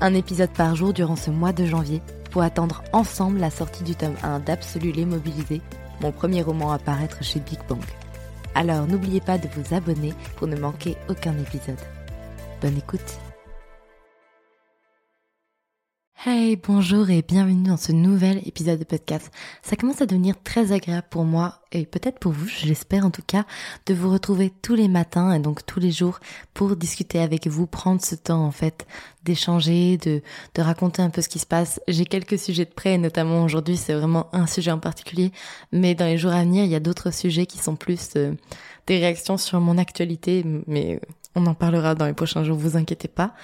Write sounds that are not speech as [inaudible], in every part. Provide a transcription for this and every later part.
un épisode par jour durant ce mois de janvier pour attendre ensemble la sortie du tome 1 d'Absolu les Mobilisés, mon premier roman à paraître chez Big Bang. Alors n'oubliez pas de vous abonner pour ne manquer aucun épisode. Bonne écoute Hey, bonjour et bienvenue dans ce nouvel épisode de podcast. Ça commence à devenir très agréable pour moi et peut-être pour vous, j'espère en tout cas, de vous retrouver tous les matins et donc tous les jours pour discuter avec vous, prendre ce temps en fait d'échanger, de, de raconter un peu ce qui se passe. J'ai quelques sujets de près, notamment aujourd'hui c'est vraiment un sujet en particulier, mais dans les jours à venir il y a d'autres sujets qui sont plus euh, des réactions sur mon actualité, mais on en parlera dans les prochains jours, vous inquiétez pas.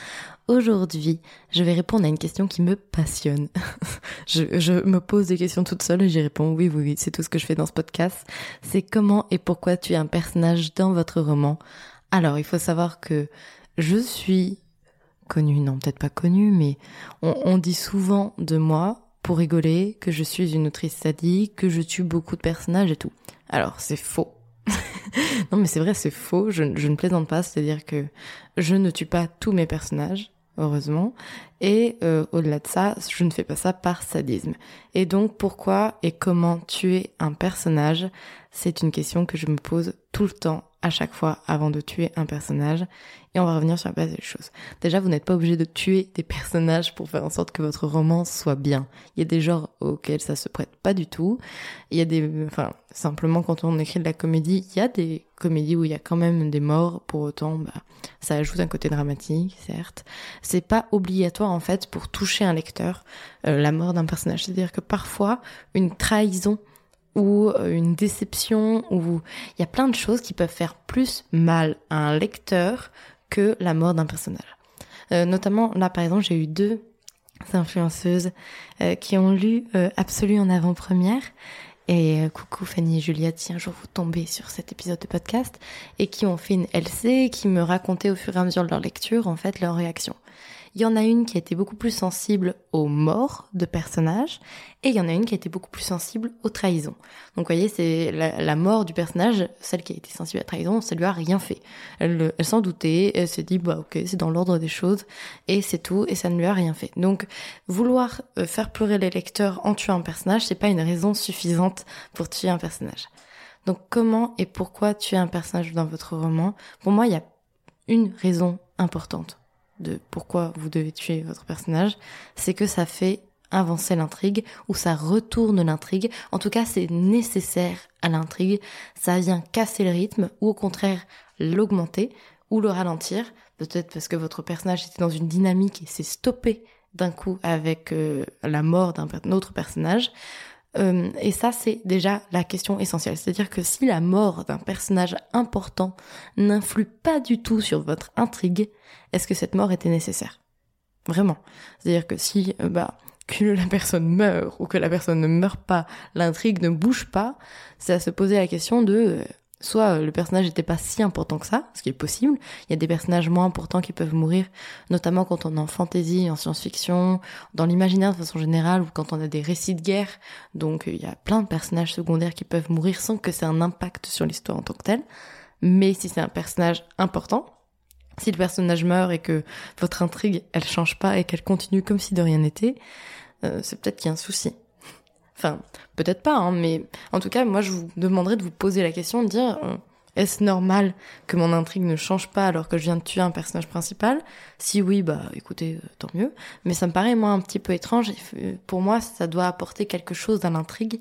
Aujourd'hui, je vais répondre à une question qui me passionne. [laughs] je, me pose des questions toute seule et j'y réponds oui, oui, oui, c'est tout ce que je fais dans ce podcast. C'est comment et pourquoi tu es un personnage dans votre roman. Alors, il faut savoir que je suis connue, non, peut-être pas connue, mais on, on dit souvent de moi, pour rigoler, que je suis une autrice sadique, que je tue beaucoup de personnages et tout. Alors, c'est faux. [laughs] non mais c'est vrai, c'est faux, je, je, ne plaisante pas, c'est-à-dire que je ne tue pas tous mes personnages, heureusement. Et euh, au-delà de ça, je ne fais pas ça par sadisme. Et donc pourquoi et comment tuer un personnage? C'est une question que je me pose tout le temps, à chaque fois, avant de tuer un personnage. Et on va revenir sur la base des choses. Déjà, vous n'êtes pas obligé de tuer des personnages pour faire en sorte que votre roman soit bien. Il y a des genres auxquels ça se prête pas du tout. Il y a des, enfin, simplement quand on écrit de la comédie, il y a des comédies où il y a quand même des morts. Pour autant, bah, ça ajoute un côté dramatique, certes. C'est pas obligatoire en fait pour toucher un lecteur euh, la mort d'un personnage. C'est-à-dire que parfois une trahison ou euh, une déception ou il y a plein de choses qui peuvent faire plus mal à un lecteur que la mort d'un personnage. Euh, notamment là par exemple j'ai eu deux influenceuses qui ont lu Absolu en avant-première et coucou Fanny et Juliette, si un jour vous tombez sur cet épisode de podcast, et qui ont fait une LC, qui me racontaient au fur et à mesure de leur lecture, en fait, leur réaction. Il y en a une qui a été beaucoup plus sensible aux morts de personnages et il y en a une qui a été beaucoup plus sensible aux trahisons. Donc vous voyez, c'est la, mort du personnage, celle qui a été sensible à la trahison, ça lui a rien fait. Elle, elle s'en doutait, elle s'est dit bah ok, c'est dans l'ordre des choses et c'est tout et ça ne lui a rien fait. Donc vouloir euh, faire pleurer les lecteurs en tuant un personnage, c'est pas une raison suffisante pour tuer un personnage. Donc comment et pourquoi tuer un personnage dans votre roman? Pour moi, il y a une raison importante de pourquoi vous devez tuer votre personnage, c'est que ça fait avancer l'intrigue ou ça retourne l'intrigue. En tout cas, c'est nécessaire à l'intrigue. Ça vient casser le rythme ou au contraire l'augmenter ou le ralentir. Peut-être parce que votre personnage était dans une dynamique et s'est stoppé d'un coup avec euh, la mort d'un autre personnage. Euh, et ça, c'est déjà la question essentielle. C'est-à-dire que si la mort d'un personnage important n'influe pas du tout sur votre intrigue, est-ce que cette mort était nécessaire? Vraiment. C'est-à-dire que si euh, bah, que [laughs] la personne meurt ou que la personne ne meurt pas, l'intrigue ne bouge pas, c'est à se poser la question de euh, soit le personnage n'était pas si important que ça, ce qui est possible. Il y a des personnages moins importants qui peuvent mourir, notamment quand on est en fantasy, en science-fiction, dans l'imaginaire de façon générale, ou quand on a des récits de guerre. Donc il y a plein de personnages secondaires qui peuvent mourir sans que c'est un impact sur l'histoire en tant que telle. Mais si c'est un personnage important, si le personnage meurt et que votre intrigue, elle change pas et qu'elle continue comme si de rien n'était, euh, c'est peut-être qu'il y a un souci. Enfin, peut-être pas, hein, mais en tout cas, moi, je vous demanderais de vous poser la question, de dire, euh, est-ce normal que mon intrigue ne change pas alors que je viens de tuer un personnage principal? Si oui, bah écoutez, euh, tant mieux. Mais ça me paraît moi un petit peu étrange. Pour moi, ça doit apporter quelque chose dans l'intrigue.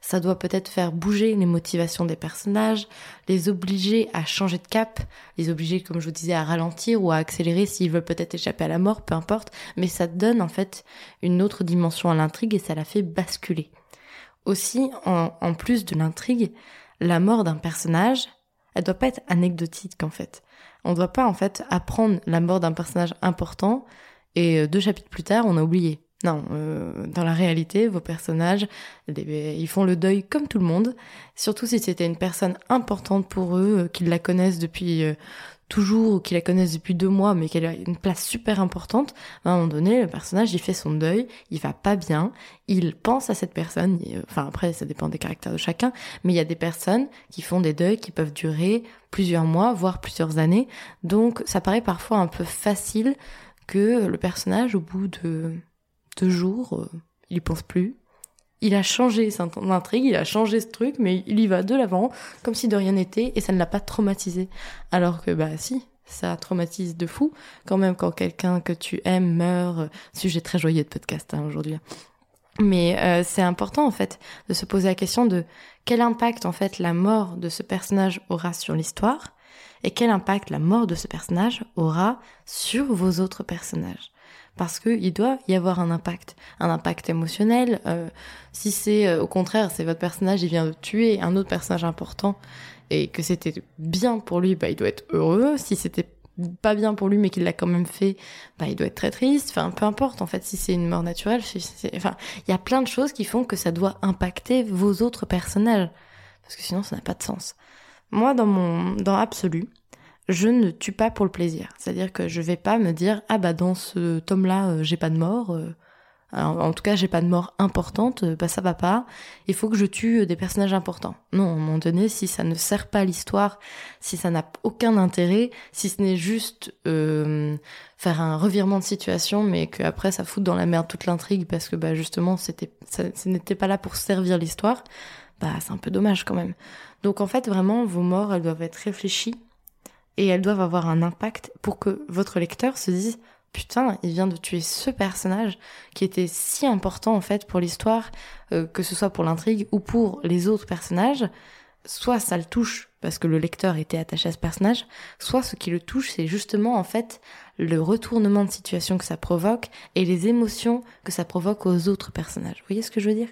Ça doit peut-être faire bouger les motivations des personnages, les obliger à changer de cap, les obliger, comme je vous disais, à ralentir ou à accélérer s'ils veulent peut-être échapper à la mort, peu importe. Mais ça donne en fait une autre dimension à l'intrigue et ça la fait basculer. Aussi, en, plus de l'intrigue, la mort d'un personnage, elle doit pas être anecdotique en fait. On doit pas en fait apprendre la mort d'un personnage important et euh, deux chapitres plus tard on a oublié. Non, euh, dans la réalité, vos personnages, ils font le deuil comme tout le monde, surtout si c'était une personne importante pour eux, euh, qu'ils la connaissent depuis toujours ou qui la connaissent depuis deux mois mais qu'elle a une place super importante, à un moment donné, le personnage, il fait son deuil, il va pas bien, il pense à cette personne, enfin après, ça dépend des caractères de chacun, mais il y a des personnes qui font des deuils qui peuvent durer plusieurs mois, voire plusieurs années, donc ça paraît parfois un peu facile que le personnage, au bout de deux jours, euh, il y pense plus, il a changé son intrigue, il a changé ce truc, mais il y va de l'avant, comme si de rien n'était, et ça ne l'a pas traumatisé. Alors que, bah si, ça traumatise de fou, quand même, quand quelqu'un que tu aimes meurt. Sujet très joyeux de podcast hein, aujourd'hui. Mais euh, c'est important en fait de se poser la question de quel impact en fait la mort de ce personnage aura sur l'histoire et quel impact la mort de ce personnage aura sur vos autres personnages parce qu'il doit y avoir un impact, un impact émotionnel. Euh, si c'est euh, au contraire, c'est votre personnage, il vient de tuer un autre personnage important et que c'était bien pour lui, bah il doit être heureux. Si c'était pas bien pour lui mais qu'il l'a quand même fait, bah il doit être très triste. Enfin, peu importe en fait si c'est une mort naturelle. enfin, il y a plein de choses qui font que ça doit impacter vos autres personnages parce que sinon ça n'a pas de sens. Moi, dans mon dans absolu, je ne tue pas pour le plaisir. C'est-à-dire que je vais pas me dire ah bah dans ce tome-là euh, j'ai pas de mort. Euh, en tout cas j'ai pas de mort importante, euh, bah ça va pas. Il faut que je tue des personnages importants. Non, à un moment donné, si ça ne sert pas l'histoire, si ça n'a aucun intérêt, si ce n'est juste faire un revirement de situation, mais qu'après ça fout dans la merde toute l'intrigue parce que bah justement c'était ça, ce n'était pas là pour servir l'histoire, bah c'est un peu dommage quand même. Donc en fait vraiment vos morts elles doivent être réfléchies et elles doivent avoir un impact pour que votre lecteur se dise putain, il vient de tuer ce personnage qui était si important en fait pour l'histoire, euh, que ce soit pour l'intrigue ou pour les autres personnages. Soit ça le touche parce que le lecteur était attaché à ce personnage, soit ce qui le touche, c'est justement en fait le retournement de situation que ça provoque et les émotions que ça provoque aux autres personnages. Vous voyez ce que je veux dire?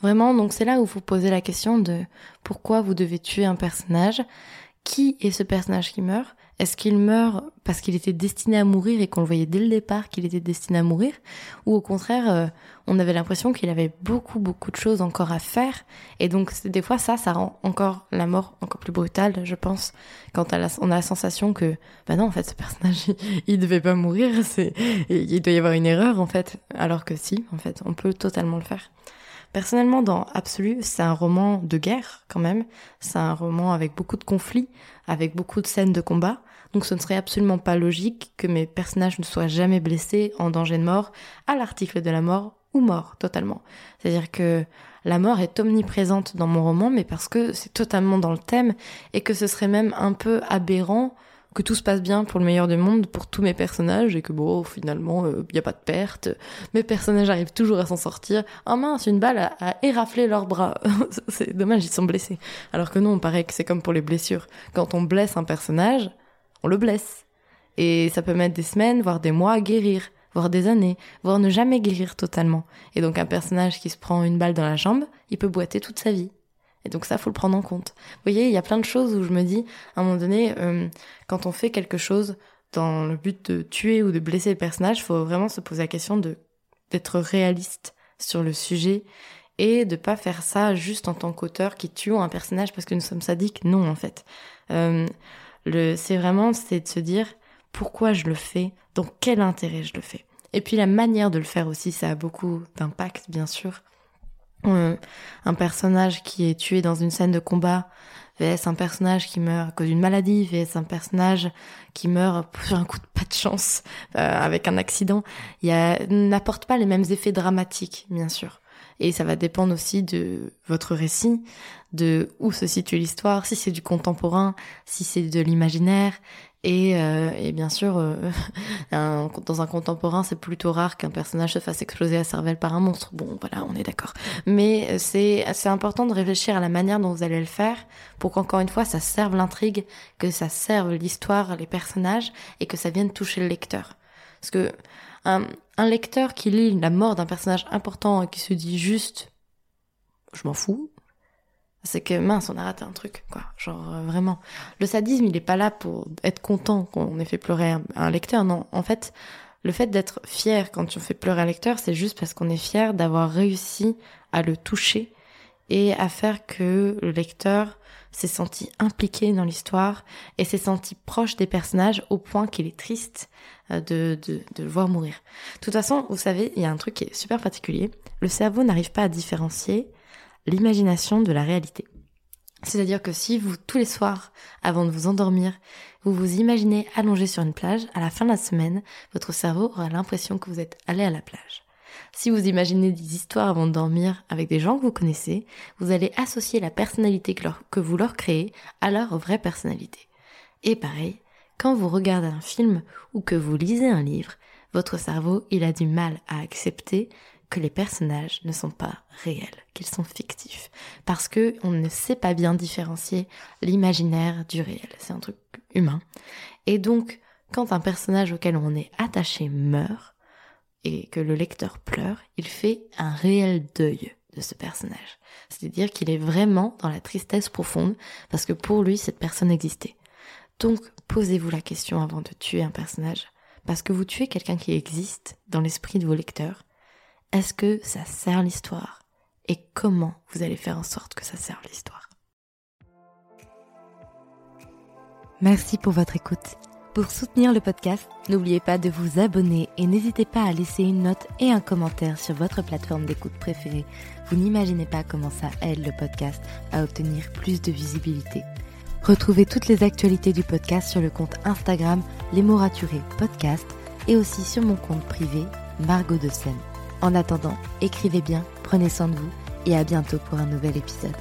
Vraiment, donc c'est là où vous posez la question de pourquoi vous devez tuer un personnage qui est ce personnage qui meurt? Est-ce qu'il meurt parce qu'il était destiné à mourir et qu'on le voyait dès le départ qu'il était destiné à mourir? Ou au contraire, euh, on avait l'impression qu'il avait beaucoup, beaucoup de choses encore à faire? Et donc, des fois, ça, ça rend encore la mort encore plus brutale, je pense, quand on a la sensation que, bah non, en fait, ce personnage, il, [laughs] il devait pas mourir, c'est, il doit y avoir une erreur, en fait. Alors que si, en fait, on peut totalement le faire. Personnellement, dans Absolu, c'est un roman de guerre quand même. C'est un roman avec beaucoup de conflits, avec beaucoup de scènes de combat. Donc ce ne serait absolument pas logique que mes personnages ne soient jamais blessés, en danger de mort, à l'article de la mort ou mort totalement. C'est-à-dire que la mort est omniprésente dans mon roman, mais parce que c'est totalement dans le thème et que ce serait même un peu aberrant que tout se passe bien pour le meilleur du monde pour tous mes personnages et que bon finalement il euh, n'y a pas de perte. Mes personnages arrivent toujours à s'en sortir. Oh mince une balle a, éraflé leurs bras. [laughs] C'est dommage ils sont blessés. Alors que non on paraît que c'est comme pour les blessures. Quand on blesse un personnage on le blesse. Et ça peut mettre des semaines voire des mois à guérir voire des années voire ne jamais guérir totalement. Et donc un personnage qui se prend une balle dans la jambe il peut boiter toute sa vie et donc ça, faut le prendre en compte. Vous voyez, il y a plein de choses où je me dis, à un moment donné, euh, quand on fait quelque chose dans le but de tuer ou de blesser le personnage, faut vraiment se poser la question de d'être réaliste sur le sujet et de pas faire ça juste en tant qu'auteur qui tue un personnage parce que nous sommes sadiques. Non, en fait. Euh, le, c'est vraiment, c'est de se dire pourquoi je le fais, dans quel intérêt je le fais? Et puis la manière de le faire aussi, ça a beaucoup d'impact, bien sûr. Euh, un personnage qui est tué dans une scène de combat vs un personnage qui meurt à cause d'une maladie vs un personnage qui meurt sur un coup de pas de chance euh, avec un accident, n'apporte pas les mêmes effets dramatiques, bien sûr. Et ça va dépendre aussi de votre récit, de où se situe l'histoire, si c'est du contemporain, si c'est de l'imaginaire, et, euh, et, bien sûr, euh, [laughs] dans un contemporain, c'est plutôt rare qu'un personnage se fasse exploser la cervelle par un monstre. Bon, voilà, on est d'accord. Mais euh, c'est important de réfléchir à la manière dont vous allez le faire pour qu'encore une fois, ça serve l'intrigue, que ça serve l'histoire, les personnages, et que ça vienne toucher le lecteur. Parce que un, un lecteur qui lit la mort d'un personnage important et qui se dit juste, je m'en fous, c'est que mince, on a raté un truc, quoi. Genre euh, vraiment. Le sadisme, il est pas là pour être content qu'on ait fait pleurer un, lecteur. Non, en fait, le fait d'être fier quand on fait pleurer un lecteur, c'est juste parce qu'on est fier d'avoir réussi à le toucher et à faire que le lecteur s'est senti impliqué dans l'histoire et s'est senti proche des personnages au point qu'il est triste euh, de, de, de le voir mourir. De toute façon, vous savez, il y a un truc qui est super particulier. Le cerveau n'arrive pas à différencier l'imagination de la réalité. C'est-à-dire que si vous, tous les soirs, avant de vous endormir, vous vous imaginez allongé sur une plage, à la fin de la semaine, votre cerveau aura l'impression que vous êtes allé à la plage. Si vous imaginez des histoires avant de dormir avec des gens que vous connaissez, vous allez associer la personnalité que, vous leur créez à leur vraie personnalité. Et pareil, quand vous regardez un film ou que vous lisez un livre, votre cerveau, il a du mal à accepter que les personnages ne sont pas réels, qu'ils sont fictifs, parce que on ne sait pas bien différencier l'imaginaire du réel. C'est un truc humain. Et donc, quand un personnage auquel on est attaché meurt et que le lecteur pleure, il fait un réel deuil de ce personnage. C'est-à-dire qu'il est vraiment dans la tristesse profonde parce que pour lui, cette personne existait. Donc, posez-vous la question avant de tuer un personnage. Parce que vous tuez quelqu'un qui existe dans l'esprit de vos lecteurs est-ce que ça sert l'histoire? Et comment vous allez faire en sorte que ça serve l'histoire? Merci pour votre écoute. Pour soutenir le podcast, n'oubliez pas de vous abonner et n'hésitez pas à laisser une note et un commentaire sur votre plateforme d'écoute préférée. Vous n'imaginez pas comment ça aide le podcast à obtenir plus de visibilité. Retrouvez toutes les actualités du podcast sur le compte Instagram Les Mots Raturés Podcast et aussi sur mon compte privé Margot de Seine. En attendant, écrivez bien, prenez soin de vous et à bientôt pour un nouvel épisode.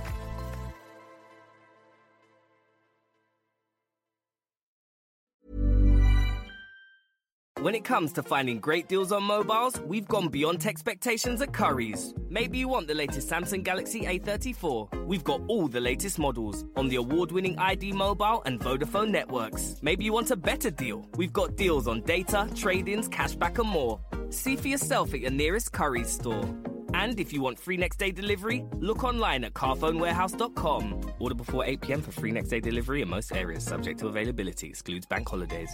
When it comes to finding great deals on mobiles, we've gone beyond expectations at Curry's. Maybe you want the latest Samsung Galaxy A34. We've got all the latest models on the award winning ID Mobile and Vodafone networks. Maybe you want a better deal. We've got deals on data, trade ins, cashback, and more. See for yourself at your nearest Curry's store. And if you want free next day delivery, look online at carphonewarehouse.com. Order before 8 pm for free next day delivery in most areas, subject to availability, excludes bank holidays.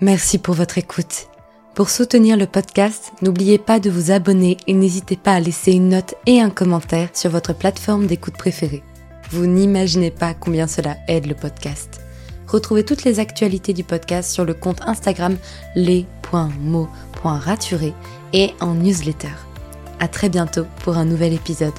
Merci pour votre écoute. Pour soutenir le podcast, n'oubliez pas de vous abonner et n'hésitez pas à laisser une note et un commentaire sur votre plateforme d'écoute préférée. Vous n'imaginez pas combien cela aide le podcast. Retrouvez toutes les actualités du podcast sur le compte Instagram les.mots.raturés et en newsletter. À très bientôt pour un nouvel épisode.